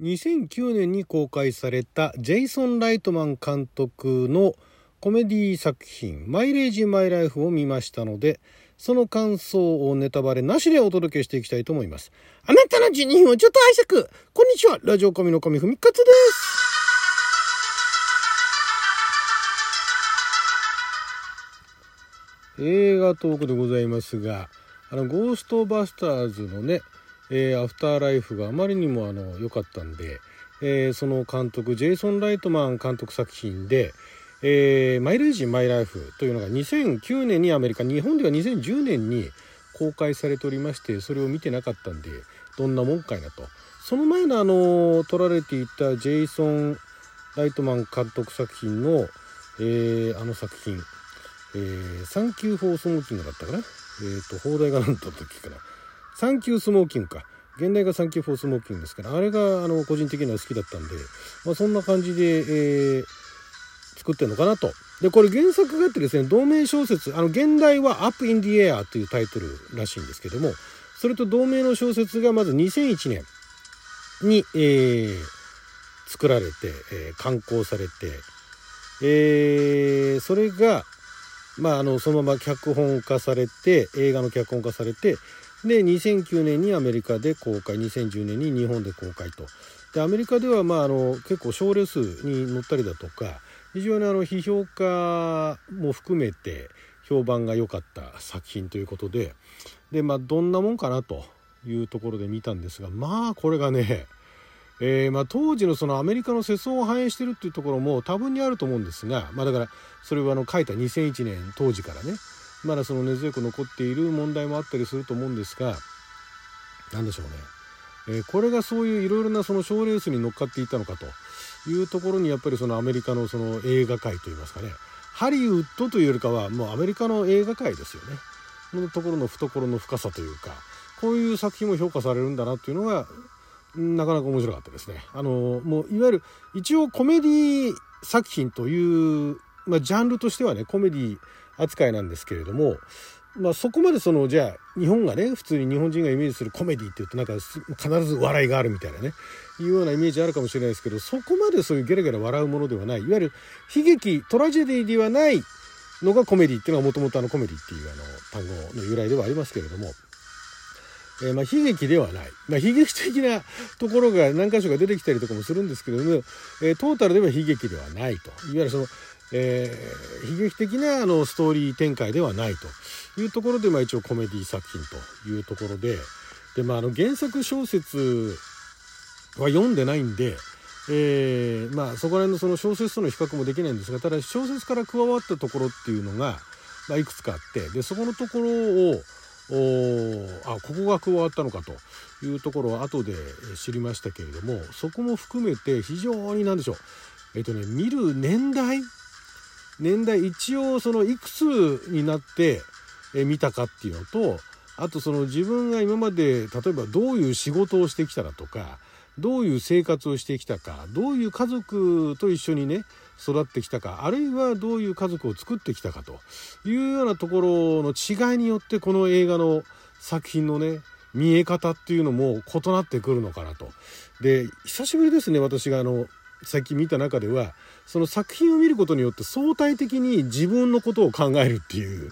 2009年に公開されたジェイソン・ライトマン監督のコメディ作品「マイレージ・マイ・ライフ」を見ましたのでその感想をネタバレなしでお届けしていきたいと思います。あなたの12分をちょっと拝借。こんにちは。ラジオ神の神ふみかつです。映画トークでございますがあのゴーストバスターズのねえー、アフターライフがあまりにもあの良かったんで、えー、その監督ジェイソン・ライトマン監督作品で「えー、マイレージ・マイ・ライフ」というのが2009年にアメリカ日本では2010年に公開されておりましてそれを見てなかったんでどんなもんかいなと。その前のあの撮られていたジェイソン・ライトマン監督作品の、えー、あの作品「えー、サンキュー・フォー・スモーキング」だったかな？えっ、ー、と邦題が何だった時かな。サンキュースモーキングか。原題が Thank You for Smoking ですから、あれがあの個人的には好きだったんで、まあ、そんな感じで、えー、作ってるのかなと。で、これ原作があってですね、同名小説、あの、原題は Up in the Air というタイトルらしいんですけども、それと同名の小説がまず2001年に、えー、作られて、えー、刊行されて、えー、それが、まあ、あの、そのまま脚本化されて、映画の脚本化されて、で2009年にアメリカで公開2010年に日本で公開と。でアメリカではまああの結構賞レースに乗ったりだとか非常にあの批評家も含めて評判が良かった作品ということででまあどんなもんかなというところで見たんですがまあこれがねえー、まあ、当時のそのアメリカの世相を反映してるっていうところも多分にあると思うんですが、まあ、だからそれはあの書いた2001年当時からねまだその根強く残っている問題もあったりすると思うんですが何でしょうね、えー、これがそういういろいろなその賞レースに乗っかっていたのかというところにやっぱりそのアメリカのその映画界といいますかね。ハリウッドというよりかはもうアメリカの映画界ですよね。のところの懐の深さというかこういう作品も評価されるんだなっていうのがなかなか面白かったですね。あのもういわゆる一応コメディ作品という、まあ、ジャンルとしてはねコメディ扱いなんですけれども、まあ、そこまでそのじゃあ日本がね普通に日本人がイメージするコメディっていうとなんか必ず笑いがあるみたいなねいうようなイメージあるかもしれないですけどそこまでそういうゲラゲラ笑うものではない。いわゆる悲劇トラジェディではないのがコメディっていうのはもともとあのコメディっていうあの単語の由来ではありますけれども。えー、まあ悲劇ではない、まあ、悲劇的なところが何箇所か出てきたりとかもするんですけれども、えー、トータルでは悲劇ではないと。いわゆるそのえー、悲劇的なあのストーリー展開ではないというところで、まあ、一応コメディ作品というところでで、まあ、あの原作小説は読んでないんで、えー、まあ、そこら辺のその小説との比較もできないんですがただ小説から加わったところっていうのが、まあ、いくつかあってでそこのところをあここが加わったのかというところを後で知りましたけれどもそこも含めて非常に何でしょう。えっ、とね見る年代年代一応そのいくつになって見たかっていうのとあとその自分が今まで例えばどういう仕事をしてきたかとかどういう生活をしてきたかどういう家族と一緒にね育ってきたかあるいはどういう家族を作ってきたかというようなところの違いによってこの映画の作品のね見え方っていうのも異なってくるのかなと。で久しぶりですね私があの最近見た中ではその作品を見ることによって相対的に自分のことを考えるっていう、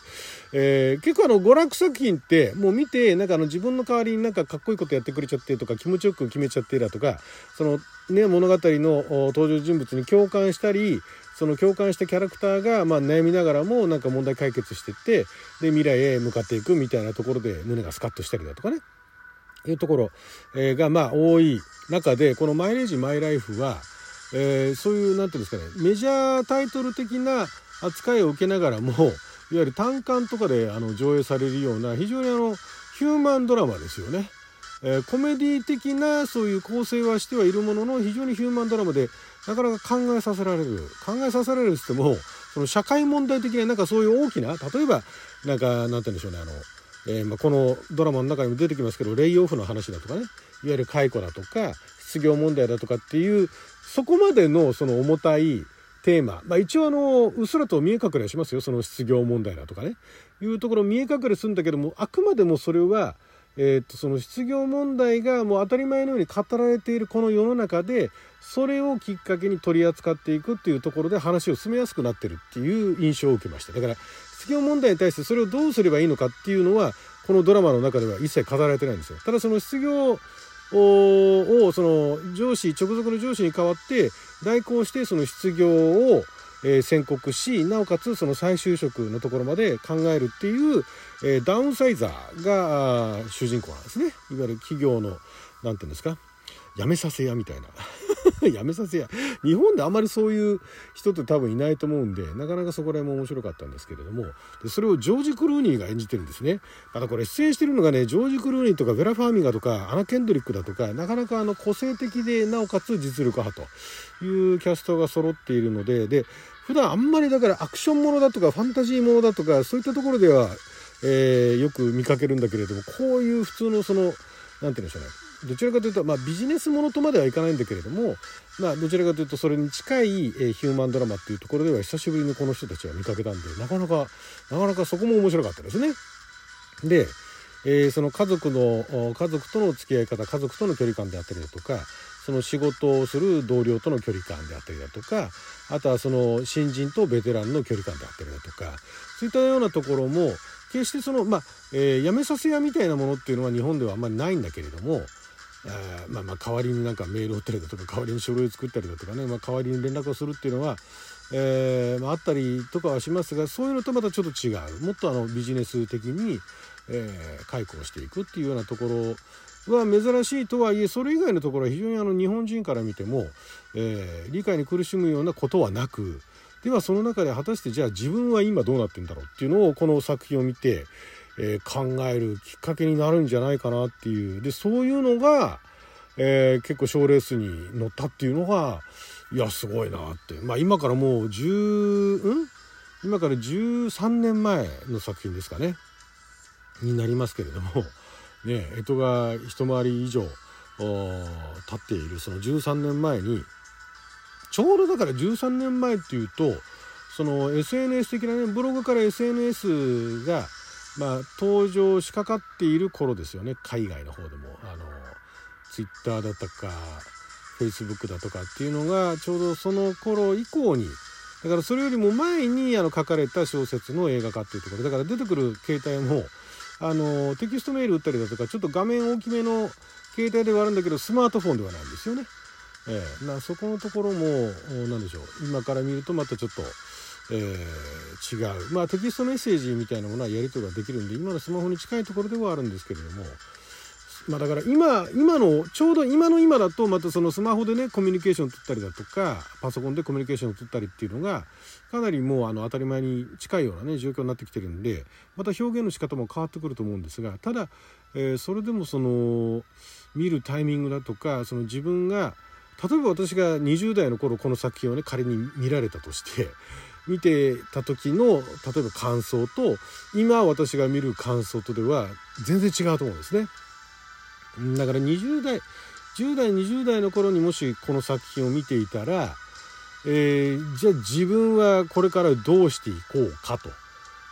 えー、結構あの娯楽作品ってもう見てなんかあの自分の代わりになんかかっこいいことやってくれちゃってとか気持ちよく決めちゃってだとかそのね物語の登場人物に共感したりその共感したキャラクターがまあ悩みながらもなんか問題解決してってで未来へ向かっていくみたいなところで胸がスカッとしたりだとかね。いうところがまあ多い中でこの「マイレージマイライフは」えー、そういう何て言うんですかねメジャータイトル的な扱いを受けながらもいわゆる単館とかであの上映されるような非常にあのヒューマンドラマですよね。えー、コメディ的なそういう構成はしてはいるものの非常にヒューマンドラマでなかなか考えさせられる考えさせられるっつってもその社会問題的ななんかそういう大きな例えばなんかなんて言うんでしょうねあの、えー、まあ、このドラマの中にも出てきますけどレイオフの話だとかねいわゆる解雇だとか失業問題だとかっていうそこまでのその重たいテーマ、まあ、一応あのうっすらと見え隠れしますよ。その失業問題だとかね。いうところ見え隠れするんだけどもあくまでもそれは、えー、とその失業問題がもう当たり前のように語られているこの世の中でそれをきっかけに取り扱っていくっていうところで話を進めやすくなってるっていう印象を受けました。だから失業問題に対してそれをどうすればいいのかっていうのはこのドラマの中では一切語られてないんですよ。ただその失業をその上司直属の上司に代わって代行してその失業をえ、宣告しなおかつその再就職のところまで考えるっていう、え、ダウンサイザーが主人公なんですね。いわゆる企業の何て言うんですか辞めさせ屋みたいな。やめさせや。日本であまりそういう人って多分いないと思うんでなかなかそこら辺も面白かったんですけれども。でそれをジョージ・クルーニーが演じてるんですね。またこれ出演してるのがねジョージ・クルーニーとかベラ・ファーミガとかアナ・ケンドリックだとかなかなかあの個性的でなおかつ実力派というキャストが揃っているので。で普段あんまりだからアクションものだとかファンタジーものだとかそういったところでは、えー、よく見かけるんだけれどもこういう普通のその何て言うんでしょうね。どちらかというと、まあ、ビジネスものとまではいかないんだけれども、まあ、どちらかというとそれに近い、ヒューマンドラマっていうところでは久しぶりにこの人たちは見かけたんでなかなかなかなかそこも面白かったですね。で、えー、その家族の家族との付き合い方家族との距離感であったりだとかその仕事をする同僚との距離感であったりだとかあとはその新人とベテランの距離感であったりだとかそういったようなところも決してそのまあ、えー、辞めさせ屋みたいなものっていうのは日本ではあんまりないんだけれどもあまあまあ代わりになんかメールを打ったりだとか代わりに書類を作ったりだとかね、まあ、代わりに連絡をするっていうのは、えーまあ、あったりとかはしますがそういうのとまたちょっと違う。もっとあのビジネス的に、えー、解雇をしていくっていうようなところは珍しいとはいえそれ以外のところは非常にあの日本人から見ても、えー、理解に苦しむようなことはなくではその中で果たしてじゃあ自分は今どうなってんだろうっていうのをこの作品を見てえー、考えるきっかけになるんじゃないかなっていう。でそういうのが、えー、結構賞レースに乗ったっていうのがいやすごいなって。まあ今からもう10ん？今から13年前の作品ですかね。になりますけれども。ね干支が一回り以上経っているその13年前に。ちょうどだから13年前っていうとその SNS 的なねブログから SNS がまあ、登場しかかっている頃ですよね。海外の方でも。あのツイッターだとかフェイスブックだとかっていうのがちょうどその頃以降に。だからそれよりも前にあの書かれた小説の映画化っていうところ。だから出てくる携帯もあのテキストメール打ったりだとかちょっと画面大きめの携帯ではあるんだけどスマートフォンではないんですよね。えー、なそこのところも何でしょう。今から見るとまたちょっとえー、違う。まあテキストメッセージみたいなものはやり取りができるんで今のスマホに近いところではあるんですけれどもまあだから今今のちょうど今の今だとまたそのスマホでねコミュニケーションを取ったりだとかパソコンでコミュニケーションを取ったりっていうのがかなりもうあの当たり前に近いようなね状況になってきてるんでまた表現の仕方も変わってくると思うんですがただ、え、それでもその見るタイミングだとかその自分が例えば私が20代の頃この作品をね仮に見られたとして見てた時の例えば感想と今私が見る感想とでは全然違うと思うんですね。だから20代10代20代の頃にもしこの作品を見ていたら、えー、じゃあ自分はこれからどうしていこうかと、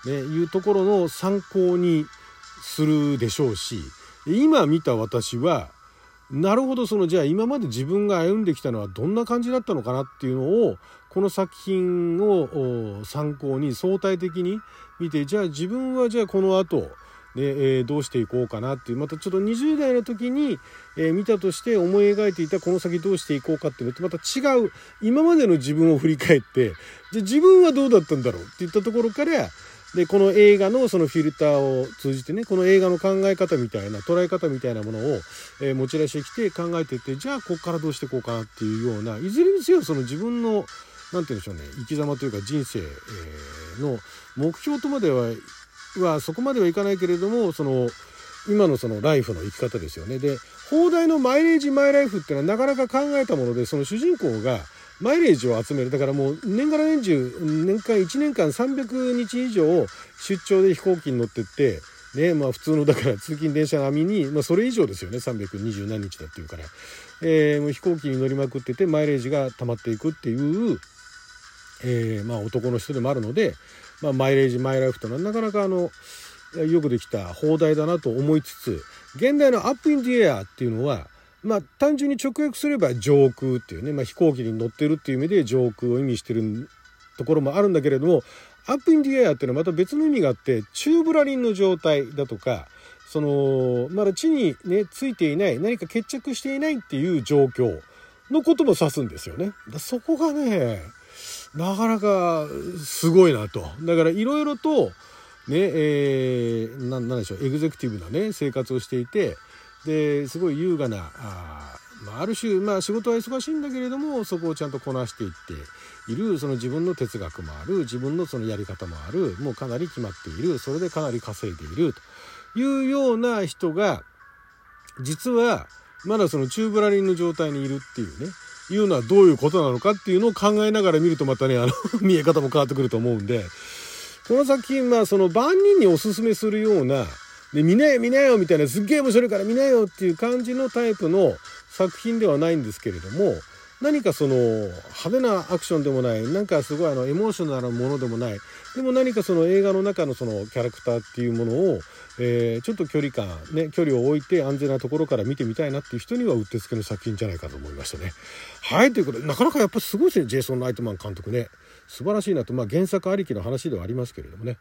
ね、いうところの参考にするでしょうし今見た私はなるほどそのじゃあ今まで自分が歩んできたのはどんな感じだったのかなっていうのをこの作品を参考に相対的に見てじゃあ自分はじゃあこの後で、えー、どうしていこうかなっていうまたちょっと20代の時に、えー、見たとして思い描いていたこの先どうしていこうかっていうのとまた違う今までの自分を振り返ってじゃあ自分はどうだったんだろうっていったところからでこの映画のそのフィルターを通じてねこの映画の考え方みたいな捉え方みたいなものを、え、持ち出してきて考えていってじゃあここからどうしていこうかなっていうようないずれにせよその自分の何て言うんでしょうね生き様というか人生の目標とまでははそこまではいかないけれどもその今のそのライフの生き方ですよね。で放題のマイレージマイライフっていうのはなかなか考えたものでその主人公がマイレージを集める。だからもう年がら年中年間1年間300日以上出張で飛行機に乗ってってねまあ普通のだから通勤電車並みに、まあ、それ以上ですよね。320何日だっていうから、えー、もう飛行機に乗りまくっててマイレージが溜まっていくっていうえー、まあ、男の人でもあるので、まあ、マイレージマイライフというのはなかなかあのよくできた邦題だなと思いつつ現代の「アップ・イン・ディエア」っていうのはまあ単純に直訳すれば上空っていうね、まあ、飛行機に乗ってるっていう意味で上空を意味してるところもあるんだけれども Up in the Air っていうのはまた別の意味があってチューブラリンの状態だとかそのまだ地に根ついていない何か決着していないっていう状況のことも指すんですよね。だそこがねなかなかすごいなと。だからいろいろとねえー、ななんでしょうエグゼクティブなね生活をしていてですごい優雅なあ,、まあ、ある種、まあ、仕事は忙しいんだけれどもそこをちゃんとこなしていっているその自分の哲学もある自分のそのやり方もあるもうかなり決まっているそれでかなり稼いでいるというような人が実はまだそのチューブラリンの状態にいるっていうねいうのはどういうことなのかっていうのを考えながら見るとまたねあの 見え方も変わってくると思うんでこの作品はその万人におすすめするようなで、見なよ見なよみたいな、すっげえ面白いから見なよっていう感じのタイプの作品ではないんですけれども、何かその派手なアクションでもない、なんかすごいあのエモーショナルなものでもない、でも何かその映画の中のそのキャラクターっていうものを、えー、ちょっと距離感、ね、距離を置いて安全なところから見てみたいなっていう人にはうってつけの作品じゃないかと思いましたね。はい、ということで、なかなかやっぱすごいですね、ジェイソン・ライトマン監督ね。素晴らしいなと、まあ、原作ありきの話ではありますけれどもね、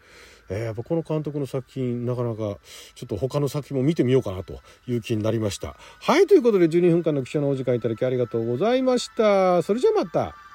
えー、やっぱこの監督の作品なかなかちょっと他の作品も見てみようかなという気になりました。はいということで12分間の記者のお時間いただきありがとうございました。それじゃあまた。